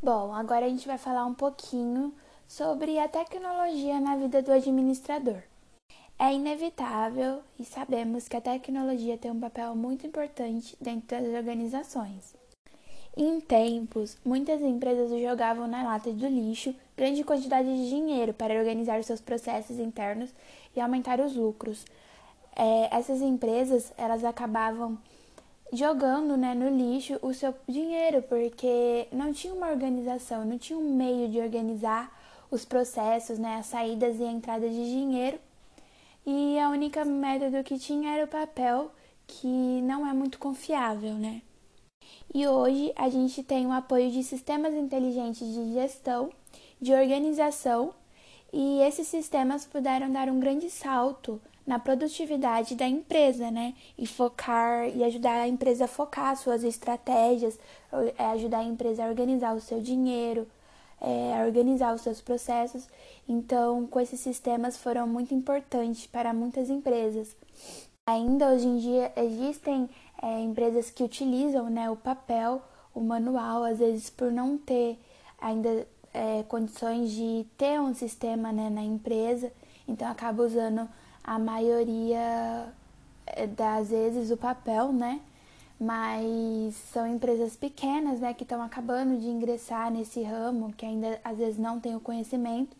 Bom, agora a gente vai falar um pouquinho sobre a tecnologia na vida do administrador. É inevitável e sabemos que a tecnologia tem um papel muito importante dentro das organizações. Em tempos, muitas empresas jogavam na lata do lixo grande quantidade de dinheiro para organizar seus processos internos e aumentar os lucros. É, essas empresas elas acabavam jogando né, no lixo o seu dinheiro, porque não tinha uma organização, não tinha um meio de organizar os processos, né, as saídas e entradas de dinheiro. E a única método que tinha era o papel, que não é muito confiável, né? E hoje a gente tem o apoio de sistemas inteligentes de gestão, de organização, e esses sistemas puderam dar um grande salto na produtividade da empresa, né? E focar e ajudar a empresa a focar suas estratégias, é, ajudar a empresa a organizar o seu dinheiro, é, organizar os seus processos. Então, com esses sistemas foram muito importantes para muitas empresas. Ainda hoje em dia existem é, empresas que utilizam né, o papel, o manual, às vezes por não ter ainda é, condições de ter um sistema né, na empresa, então acaba usando a maioria eh, das vezes o papel, né? Mas são empresas pequenas, né, que estão acabando de ingressar nesse ramo, que ainda às vezes não tem o conhecimento,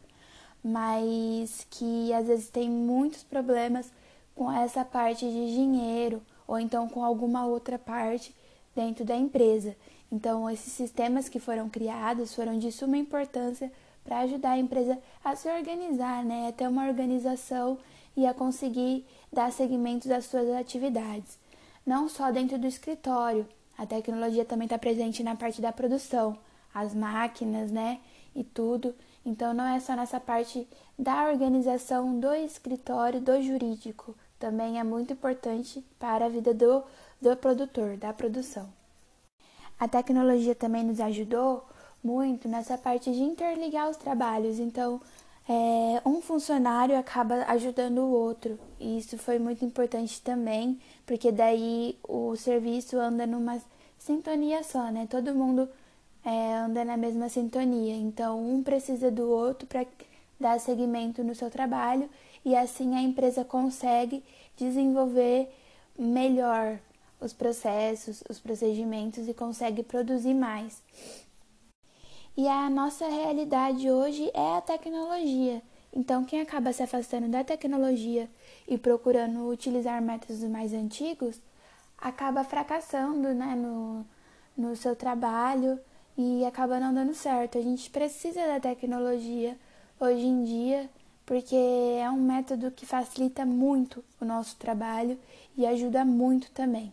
mas que às vezes tem muitos problemas com essa parte de dinheiro ou então com alguma outra parte dentro da empresa. Então, esses sistemas que foram criados foram de suma importância para ajudar a empresa a se organizar, né, a ter uma organização e a conseguir dar seguimento às suas atividades. Não só dentro do escritório, a tecnologia também está presente na parte da produção, as máquinas, né? E tudo. Então não é só nessa parte da organização do escritório, do jurídico. Também é muito importante para a vida do, do produtor, da produção. A tecnologia também nos ajudou muito nessa parte de interligar os trabalhos. Então, é, um funcionário acaba ajudando o outro. E isso foi muito importante também, porque daí o serviço anda numa sintonia só, né? Todo mundo é, anda na mesma sintonia. Então, um precisa do outro para dar seguimento no seu trabalho e assim a empresa consegue desenvolver melhor os processos, os procedimentos e consegue produzir mais. E a nossa realidade hoje é a tecnologia. Então, quem acaba se afastando da tecnologia e procurando utilizar métodos mais antigos, acaba fracassando né, no, no seu trabalho e acaba não dando certo. A gente precisa da tecnologia hoje em dia porque é um método que facilita muito o nosso trabalho e ajuda muito também.